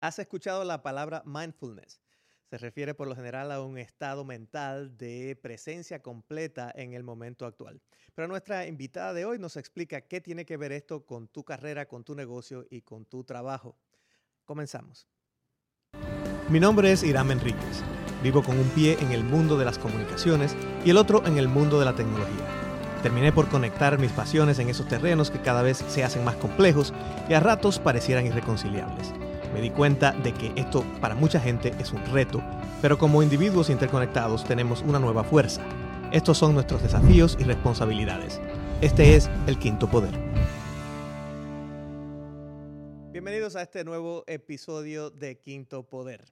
¿Has escuchado la palabra mindfulness? Se refiere por lo general a un estado mental de presencia completa en el momento actual. Pero nuestra invitada de hoy nos explica qué tiene que ver esto con tu carrera, con tu negocio y con tu trabajo. Comenzamos. Mi nombre es Irán Enríquez. Vivo con un pie en el mundo de las comunicaciones y el otro en el mundo de la tecnología. Terminé por conectar mis pasiones en esos terrenos que cada vez se hacen más complejos y a ratos parecieran irreconciliables me di cuenta de que esto para mucha gente es un reto, pero como individuos interconectados tenemos una nueva fuerza. Estos son nuestros desafíos y responsabilidades. Este es el quinto poder. Bienvenidos a este nuevo episodio de Quinto Poder.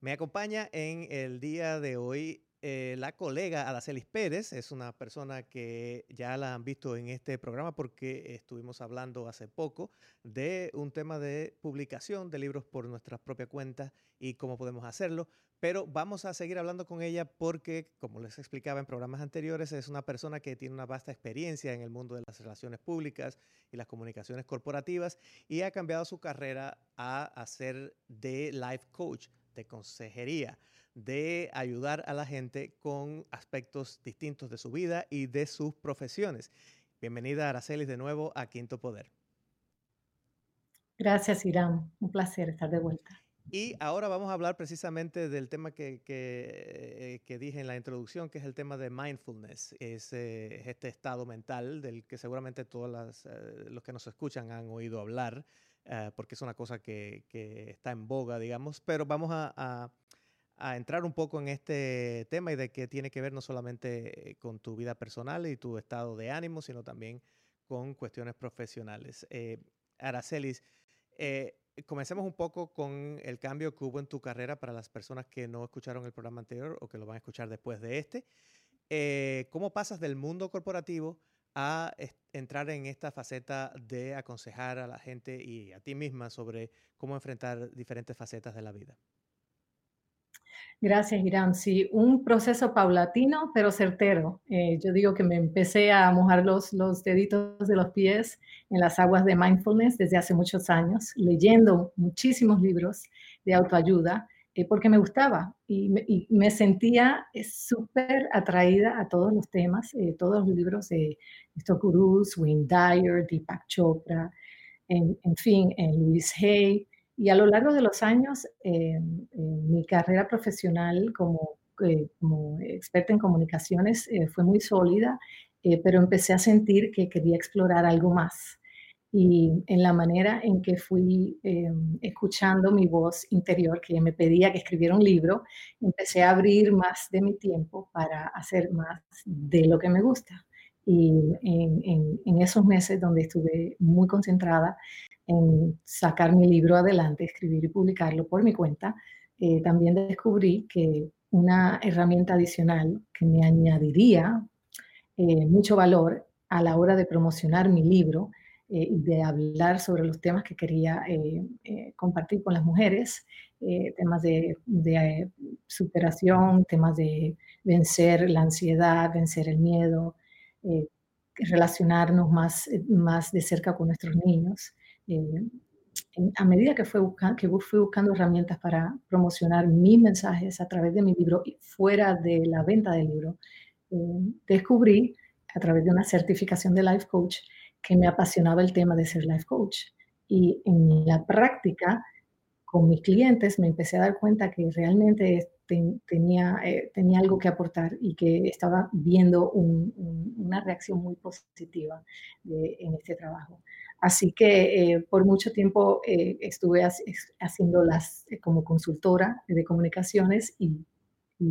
Me acompaña en el día de hoy eh, la colega Adacelis Pérez es una persona que ya la han visto en este programa porque estuvimos hablando hace poco de un tema de publicación de libros por nuestra propia cuenta y cómo podemos hacerlo. Pero vamos a seguir hablando con ella porque, como les explicaba en programas anteriores, es una persona que tiene una vasta experiencia en el mundo de las relaciones públicas y las comunicaciones corporativas y ha cambiado su carrera a hacer de life coach, de consejería de ayudar a la gente con aspectos distintos de su vida y de sus profesiones. Bienvenida, Aracelis, de nuevo a Quinto Poder. Gracias, Irán. Un placer estar de vuelta. Y ahora vamos a hablar precisamente del tema que, que, eh, dije en la introducción, que es el tema de mindfulness. Es, eh, este estado mental del que seguramente todos eh, los que nos escuchan han oído hablar, porque es una cosa que, está en boga, digamos. Pero vamos a a entrar un poco en este tema y de que tiene que ver no solamente con tu vida personal y tu estado de ánimo, sino también con cuestiones profesionales. Eh, Aracelis, eh, comencemos un poco con el cambio que hubo en tu carrera para las personas que no escucharon el programa anterior o que lo van a escuchar después de este. Eh, ¿Cómo pasas del mundo corporativo a entrar en esta faceta de aconsejar a la gente y a ti misma sobre cómo enfrentar diferentes facetas de la vida? Gracias, Irán. Sí, un proceso paulatino, pero certero. Eh, yo digo que me empecé a mojar los, los deditos de los pies en las aguas de mindfulness desde hace muchos años, leyendo muchísimos libros de autoayuda, eh, porque me gustaba y me, sentía eh, súper atraída a todos los temas, todos los libros de estos gurús, Wayne Dyer, Deepak Chopra, en, en fin, en Louise Hay. Y a lo largo de los años, eh, mi carrera profesional como, eh, experta en comunicaciones eh, fue muy sólida, pero empecé a sentir que quería explorar algo más. Y en la manera en que fui escuchando mi voz interior, que me pedía que escribiera un libro, empecé a abrir más de mi tiempo para hacer más de lo que me gusta. Y en esos meses donde estuve muy concentrada, en sacar mi libro adelante, escribir y publicarlo por mi cuenta, eh, también descubrí que una herramienta adicional que me añadiría eh, mucho valor a la hora de promocionar mi libro eh, de hablar sobre los temas que quería compartir con las mujeres, temas de, de, superación, temas de vencer la ansiedad, vencer el miedo, relacionarnos más, más de cerca con nuestros niños. Eh, a medida que, fue que fui buscando herramientas para promocionar mis mensajes a través de mi libro y fuera de la venta del libro, eh, descubrí a través de una certificación de life coach que me apasionaba el tema de ser life coach. Y en la práctica, con mis clientes, me empecé a dar cuenta que realmente tenía, eh, tenía algo que aportar y que estaba viendo una reacción muy positiva en este trabajo. Así que eh, por mucho tiempo eh, estuve haciendo las como consultora de comunicaciones y,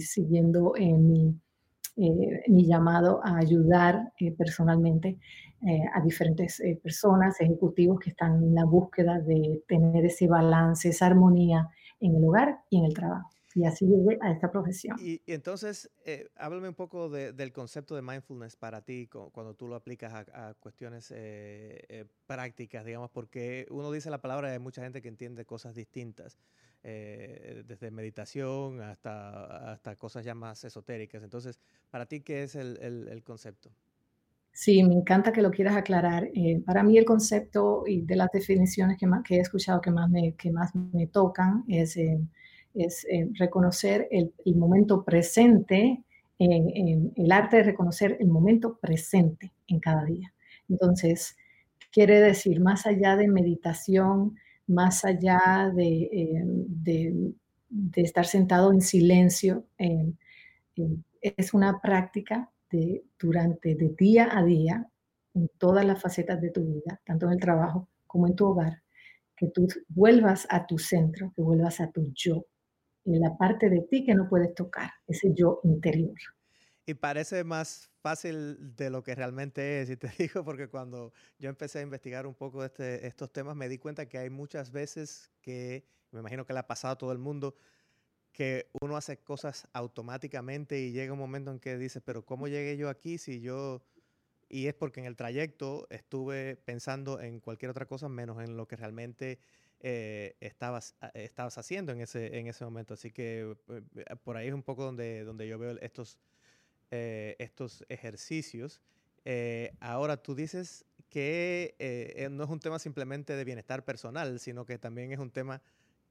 siguiendo mi, mi, llamado a ayudar personalmente a diferentes personas, ejecutivos que están en la búsqueda de tener ese balance, esa armonía en el hogar y en el trabajo. Y así llegué a esta profesión. Y, entonces, eh, háblame un poco del concepto de mindfulness para ti cuando tú lo aplicas a, cuestiones eh, eh, prácticas, digamos, porque uno dice la palabra y hay mucha gente que entiende cosas distintas, desde meditación hasta, hasta cosas ya más esotéricas. Entonces, para ti, ¿qué es el, el concepto? Sí, me encanta que lo quieras aclarar. Eh, para mí el concepto y de las definiciones que, que he escuchado que más me, que más me tocan es, eh, es eh, reconocer el, el, momento presente, el arte de reconocer el momento presente en cada día. Entonces, quiere decir, más allá de meditación, más allá de, de, de estar sentado en silencio, es una práctica durante de día a día en todas las facetas de tu vida, tanto en el trabajo como en tu hogar, que tú vuelvas a tu centro, que vuelvas a tu yo, en la parte de ti que no puedes tocar, ese yo interior. Y parece más fácil de lo que realmente es, y te digo porque cuando yo empecé a investigar un poco este, estos temas, me di cuenta que hay muchas veces que, me imagino que le ha pasado a todo el mundo, que uno hace cosas automáticamente y llega un momento en que dice, pero ¿cómo llegué yo aquí si yo... Y es porque en el trayecto estuve pensando en cualquier otra cosa menos en lo que realmente eh, estabas, estabas haciendo en ese, en ese momento. Así que eh, por ahí es un poco donde, donde yo veo estos, eh, estos ejercicios. ahora tú dices que no es un tema simplemente de bienestar personal, sino que también es un tema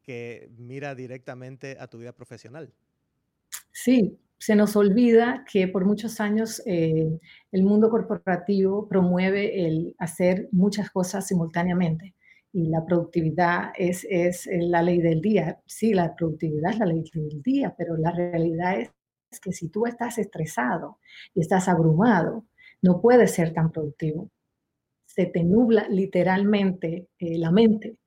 que mira directamente a tu vida profesional. Sí, se nos olvida que por muchos años eh, el mundo corporativo promueve el hacer muchas cosas simultáneamente y la productividad es, es la ley del día. Sí, la productividad es la ley del día, pero la realidad es, que si tú estás estresado y estás abrumado, no puedes ser tan productivo. Se te nubla literalmente eh, la mente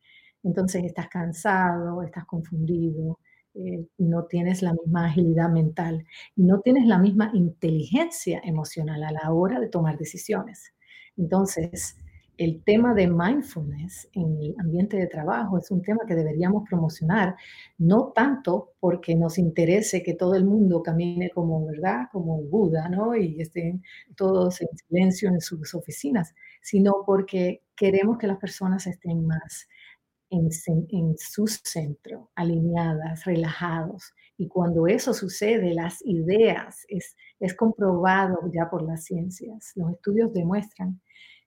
entonces estás cansado, estás confundido, eh, no tienes la misma agilidad mental no tienes la misma inteligencia emocional a la hora de tomar decisiones. Entonces, el tema de mindfulness en el ambiente de trabajo es un tema que deberíamos promocionar, no tanto porque nos interese que todo el mundo camine como, ¿verdad? Como Buda, ¿no? Y estén todos en silencio en sus oficinas, sino porque queremos que las personas estén más en, su centro, alineadas, relajados. Y cuando eso sucede, las ideas, es, es comprobado ya por las ciencias, los estudios demuestran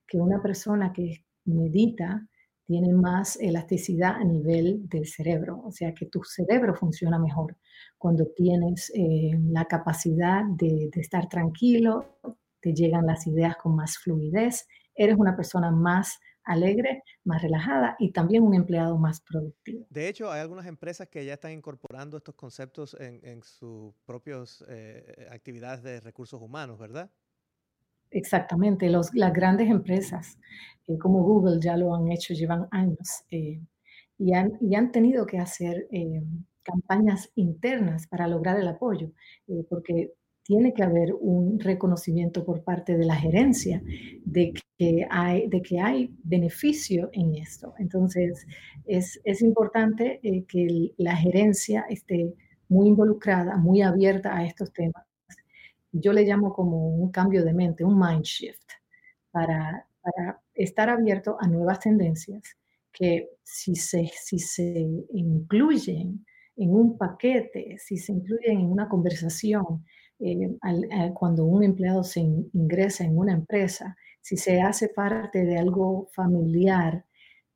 que una persona que medita tiene más elasticidad a nivel del cerebro, o sea que tu cerebro funciona mejor cuando tienes eh, la capacidad de, estar tranquilo, te llegan las ideas con más fluidez, eres una persona más alegre, más relajada y también un empleado más productivo. De hecho, hay algunas empresas que ya están incorporando estos conceptos en, sus propias eh, actividades de recursos humanos, ¿verdad? Exactamente, las grandes empresas eh, como Google ya lo han hecho, llevan años eh, y, han, tenido que hacer campañas internas para lograr el apoyo, porque tiene que haber un reconocimiento por parte de la gerencia de que hay, de que hay beneficio en esto. Entonces, es, importante eh, que la gerencia esté muy involucrada, muy abierta a estos temas. Yo le llamo como un cambio de mente, un mind shift, para, para estar abierto a nuevas tendencias que si se, si se incluyen en un paquete, si se incluyen en una conversación, eh, cuando un empleado se ingresa en una empresa, si se hace parte de algo familiar,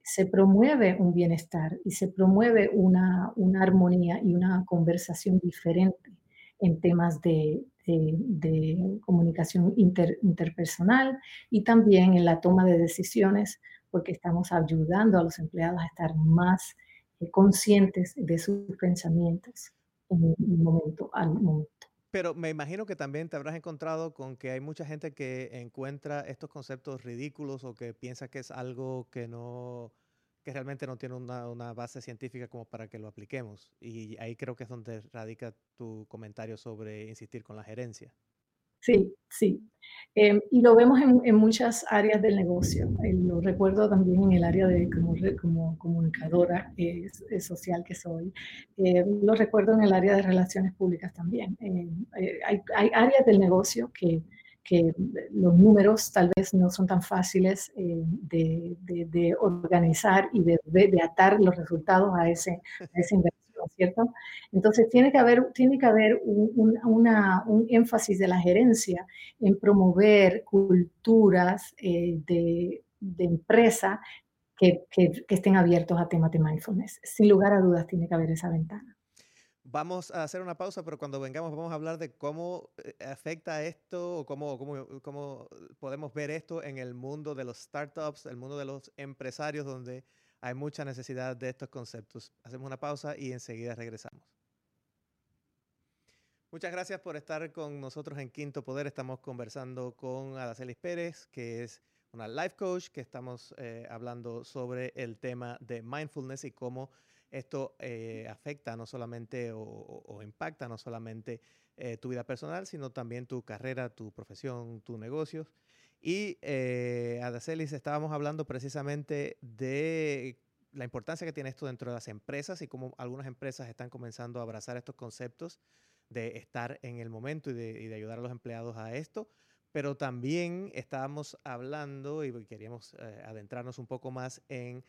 se promueve un bienestar y se promueve una, una armonía y una conversación diferente en temas de, de, comunicación interpersonal y también en la toma de decisiones, porque estamos ayudando a los empleados a estar más eh, conscientes de sus pensamientos en un momento al momento. Pero me imagino que también te habrás encontrado con que hay mucha gente que encuentra estos conceptos ridículos o que piensa que es algo que no, que realmente no tiene una, una base científica como para que lo apliquemos. Y ahí creo que es donde radica tu comentario sobre insistir con la gerencia. Sí, sí. Em, y lo vemos en, muchas áreas del negocio. Eh, lo recuerdo también en el área de como, como comunicadora eh, social que soy. Eh, lo recuerdo en el área de relaciones públicas también. Hay, hay, áreas del negocio que, que, los números tal vez no son tan fáciles de, de, organizar y de, de, atar los resultados a, ese, a esa inversión. cierto? Entonces tiene que haber, tiene que haber un, un énfasis de la gerencia en promover culturas eh, de, de, empresa que, que, que estén abiertos a temas de mindfulness. Sin lugar a dudas tiene que haber esa ventana. Vamos a hacer una pausa, pero cuando vengamos vamos a hablar de cómo eh, afecta esto o cómo, cómo, cómo, podemos ver esto en el mundo de los startups, el mundo de los empresarios, donde hay mucha necesidad de estos conceptos. Hacemos una pausa y enseguida regresamos. Muchas gracias por estar con nosotros en Quinto Poder. Estamos conversando con Adacelis Pérez, que es una life coach, que estamos eh, hablando sobre el tema de mindfulness y cómo esto eh, afecta no solamente o, impacta no solamente eh, tu vida personal, sino también tu carrera, tu profesión, tus negocios. Y eh, Adacelis, estábamos hablando precisamente de la importancia que tiene esto dentro de las empresas y cómo algunas empresas están comenzando a abrazar estos conceptos de estar en el momento y de, y de ayudar a los empleados a esto. Pero también estábamos hablando y queríamos eh, adentrarnos un poco más en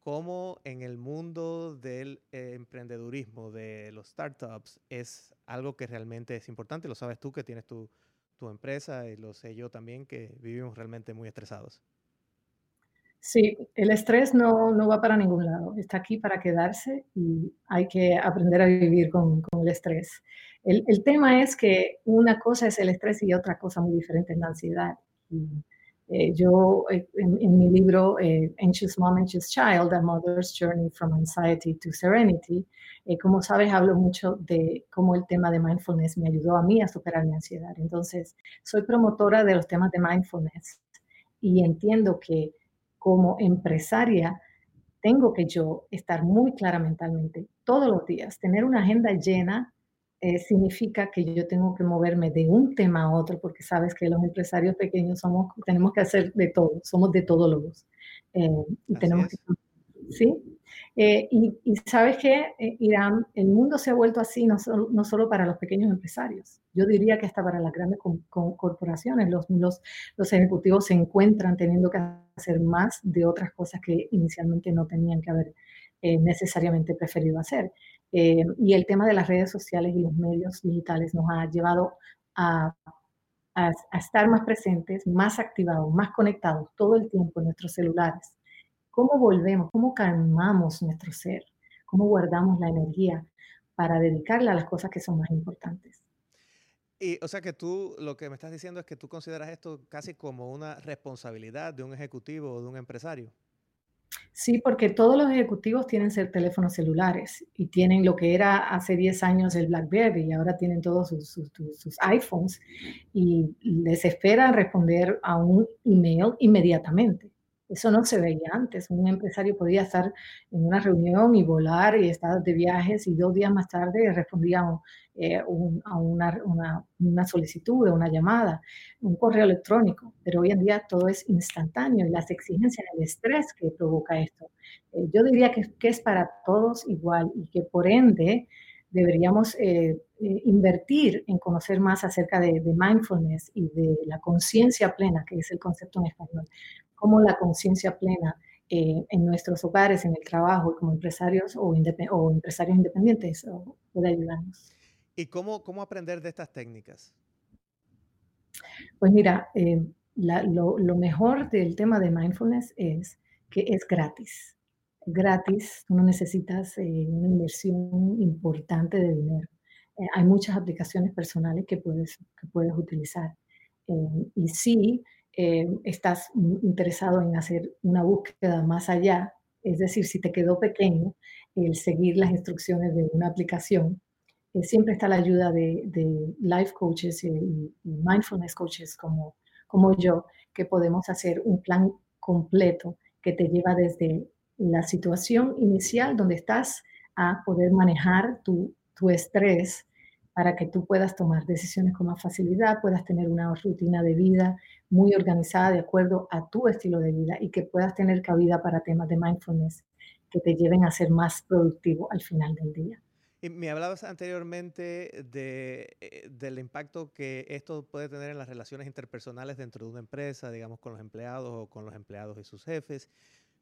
cómo en el mundo del eh, emprendedurismo, de los startups, es algo que realmente es importante. Lo sabes tú que tienes tu, tu empresa y lo sé yo también que vivimos realmente muy estresados. Sí, el estrés no, no, va para ningún lado, está aquí para quedarse y hay que aprender a vivir con, con el estrés. El, el, tema es que una cosa es el estrés y otra cosa muy diferente es la ansiedad. Eh, yo, eh, en, mi libro eh, Anxious Mom, Anxious Child, A Mother's Journey from Anxiety to Serenity, como sabes, hablo mucho de cómo el tema de mindfulness me ayudó a mí a superar mi ansiedad. Entonces, soy promotora de los temas de mindfulness y entiendo que como empresaria tengo que yo estar muy clara mentalmente todos los días, tener una agenda llena eh, significa que yo tengo que moverme de un tema a otro, porque sabes que los empresarios pequeños somos, tenemos que hacer de todo, somos de todólogos. Eh, y tenemos que, ¿sí? Eh, y, sabes que, eh, Irán, el mundo se ha vuelto así no solo, no solo, para los pequeños empresarios, yo diría que hasta para las grandes co co corporaciones, los, los, ejecutivos se encuentran teniendo que hacer más de otras cosas que inicialmente no tenían que haber eh, necesariamente preferido hacer. Y el tema de las redes sociales y los medios digitales nos ha llevado a, a, estar más presentes, más activados, más conectados todo el tiempo en nuestros celulares. ¿Cómo volvemos? ¿Cómo calmamos nuestro ser? ¿Cómo guardamos la energía para dedicarla a las cosas que son más importantes? Y, o sea que tú lo que me estás diciendo es que tú consideras esto casi como una responsabilidad de un ejecutivo o de un empresario. Sí, porque todos los ejecutivos tienen teléfonos celulares y tienen lo que era hace 10 años el BlackBerry y ahora tienen todos sus, sus, sus iPhones y les esperan responder a un email inmediatamente. Eso no se veía antes. Un empresario podía estar en una reunión y volar y estar de viajes y dos días más tarde respondía eh, a una, solicitud, una llamada, un correo electrónico. Pero hoy en día todo es instantáneo y las exigencias, el estrés que provoca esto. Eh, yo diría que, es para todos igual y que por ende deberíamos eh invertir en conocer más acerca de, de mindfulness y de la conciencia plena, que es el concepto en español cómo la conciencia plena eh, en nuestros hogares, en el trabajo, como empresarios o, independ o empresarios independientes puede ayudarnos. ¿Y cómo, cómo aprender de estas técnicas? Pues mira, eh, la, lo, lo, mejor del tema de mindfulness es que es gratis. Gratis, no necesitas eh, una inversión importante de dinero. Eh, hay muchas aplicaciones personales que puedes, que puedes utilizar. Eh, y sí, eh, estás interesado en hacer una búsqueda más allá, es decir, si te quedó pequeño el seguir las instrucciones de una aplicación, eh, siempre está la ayuda de, life coaches y, y, mindfulness coaches como, como yo, que podemos hacer un plan completo que te lleva desde la situación inicial donde estás a poder manejar tu, tu estrés para que tú puedas tomar decisiones con más facilidad, puedas tener una rutina de vida muy organizada de acuerdo a tu estilo de vida y que puedas tener cabida para temas de mindfulness que te lleven a ser más productivo al final del día. Y me hablabas anteriormente de, eh, del impacto que esto puede tener en las relaciones interpersonales dentro de una empresa, digamos, con los empleados o con los empleados y sus jefes,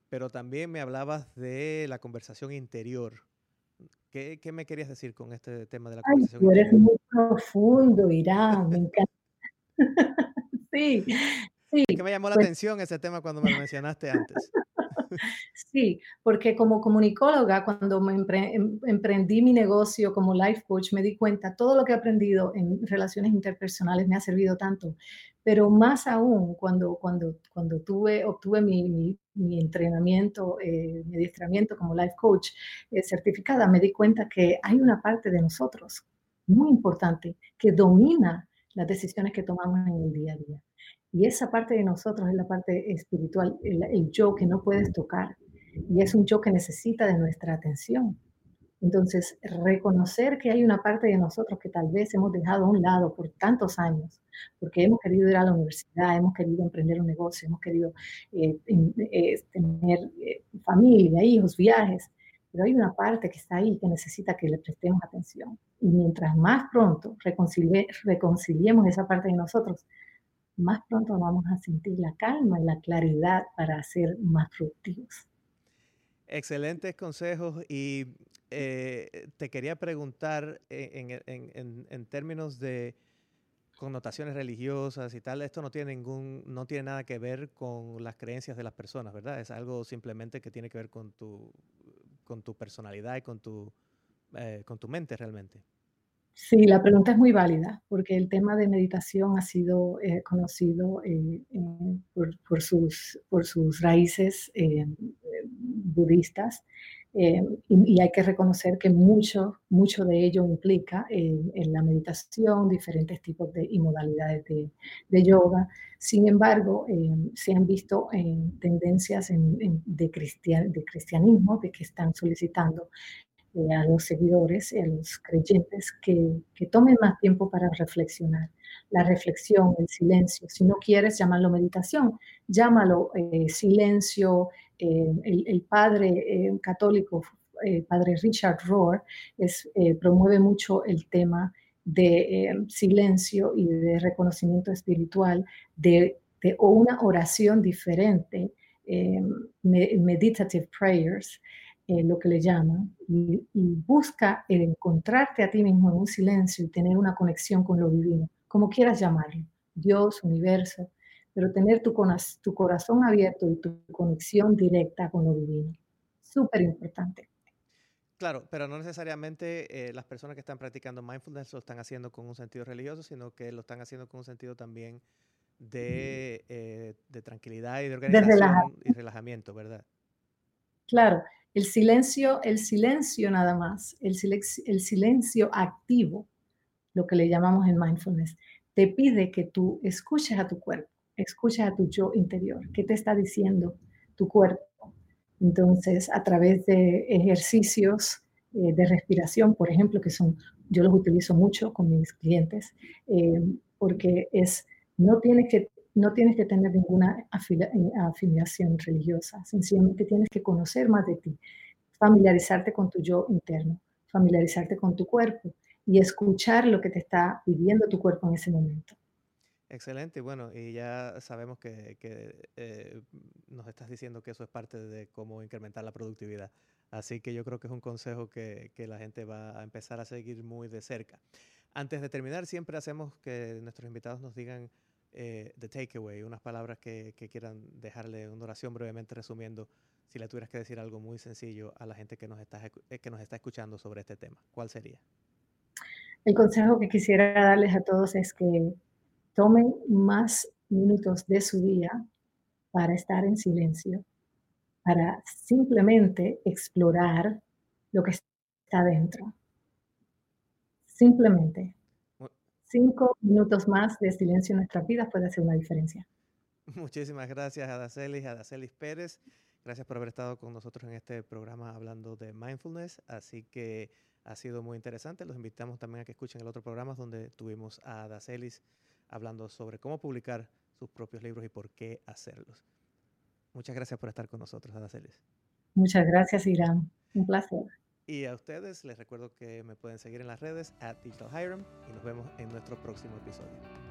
pero también me hablabas de la conversación interior ¿Qué, ¿Qué, me querías decir con este tema de la Ay, conversación? Tú eres muy profundo, Irán, me encanta. sí, sí. Es que me llamó la pues atención ese tema cuando me lo mencionaste antes. Sí, porque como comunicóloga, cuando me empre- em- emprendí mi negocio como life coach, me di cuenta, todo lo que he aprendido en relaciones interpersonales me ha servido tanto, pero más aún cuando, cuando, cuando tuve, obtuve mi, mi- mi entrenamiento, eh, mi adiestramiento como life coach eh, certificada, me di cuenta que hay una parte de nosotros muy importante que domina las decisiones que tomamos en el día a día. Y esa parte de nosotros es la parte espiritual, el, yo que no puedes tocar. Y es un yo que necesita de nuestra atención. Entonces, reconocer que hay una parte de nosotros que tal vez hemos dejado a un lado por tantos años, porque hemos querido ir a la universidad, hemos querido emprender un negocio, hemos querido eh, eh, tener eh, familia, hijos, viajes, pero hay una parte que está ahí que necesita que le prestemos atención. Y mientras más pronto reconcilie, reconciliemos esa parte de nosotros, más pronto vamos a sentir la calma y la claridad para ser más productivos. Excelentes consejos y eh, te quería preguntar en, en, en, en, términos de connotaciones religiosas y tal, esto no tiene ningún, no tiene nada que ver con las creencias de las personas, ¿verdad? Es algo simplemente que tiene que ver con tu, con tu personalidad y con tu, eh, con tu mente realmente. Sí, la pregunta es muy válida, porque el tema de meditación ha sido eh, conocido eh, eh, por, sus, por, sus, raíces budistas y, hay que reconocer que mucho, mucho de ello implica en la meditación, diferentes tipos de y modalidades de, de yoga. Sin embargo, se han visto tendencias en, en, de, cristian, de cristianismo de que están solicitando eh, a los seguidores y a los creyentes que, que, tomen más tiempo para reflexionar. La reflexión, el silencio, si no quieres llamarlo meditación, llámalo eh, silencio. Eh, el, padre católico, padre Richard Rohr, promueve mucho el tema de silencio y de reconocimiento espiritual, de, de una oración diferente, meditative prayers, eh, lo que le llaman, y, y, busca el encontrarte a ti mismo en un silencio y tener una conexión con lo divino, como quieras llamarlo, Dios, universo, pero tener tu, tu corazón abierto y tu conexión directa con lo divino. Súper importante. Claro, pero no necesariamente eh, las personas que están practicando mindfulness lo están haciendo con un sentido religioso, sino que lo están haciendo con un sentido también de, eh, de tranquilidad y de organización de y relajamiento, ¿verdad? Claro, el silencio, el silencio nada más, el silencio, activo, lo que le llamamos en mindfulness, te pide que tú escuches a tu cuerpo, escuches a tu yo interior, qué te está diciendo tu cuerpo. Entonces, a través de ejercicios eh, de respiración, por ejemplo, que son, yo los utilizo mucho con mis clientes, eh, porque es, no tienes que no tienes que tener ninguna afiliación religiosa, sencillamente tienes que conocer más de ti, familiarizarte con tu yo interno, familiarizarte con tu cuerpo y escuchar lo que te está pidiendo tu cuerpo en ese momento. Excelente, bueno, y ya sabemos que, que eh, nos estás diciendo que eso es parte de cómo incrementar la productividad. Así que yo creo que es un consejo que, que la gente va a empezar a seguir muy de cerca. Antes de terminar, siempre hacemos que nuestros invitados nos digan eh, the takeaway, unas palabras que, que, quieran dejarle una oración brevemente resumiendo, si le tuvieras que decir algo muy sencillo a la gente que nos está, eh, que nos está escuchando sobre este tema, ¿cuál sería? El consejo que quisiera darles a todos es que tomen más minutos de su día para estar en silencio, para simplemente explorar lo que está dentro. Simplemente cinco minutos más de silencio en nuestras vidas puede hacer una diferencia. Muchísimas gracias, Adacelis, Adacelis Pérez. Gracias por haber estado con nosotros en este programa hablando de mindfulness. Así que ha sido muy interesante. Los invitamos también a que escuchen el otro programa donde tuvimos a Adacelis hablando sobre cómo publicar sus propios libros y por qué hacerlos. Muchas gracias por estar con nosotros, Adacelis. Muchas gracias, Irán. Un placer. Y a ustedes les recuerdo que me pueden seguir en las redes at Digital Hiram y nos vemos en nuestro próximo episodio.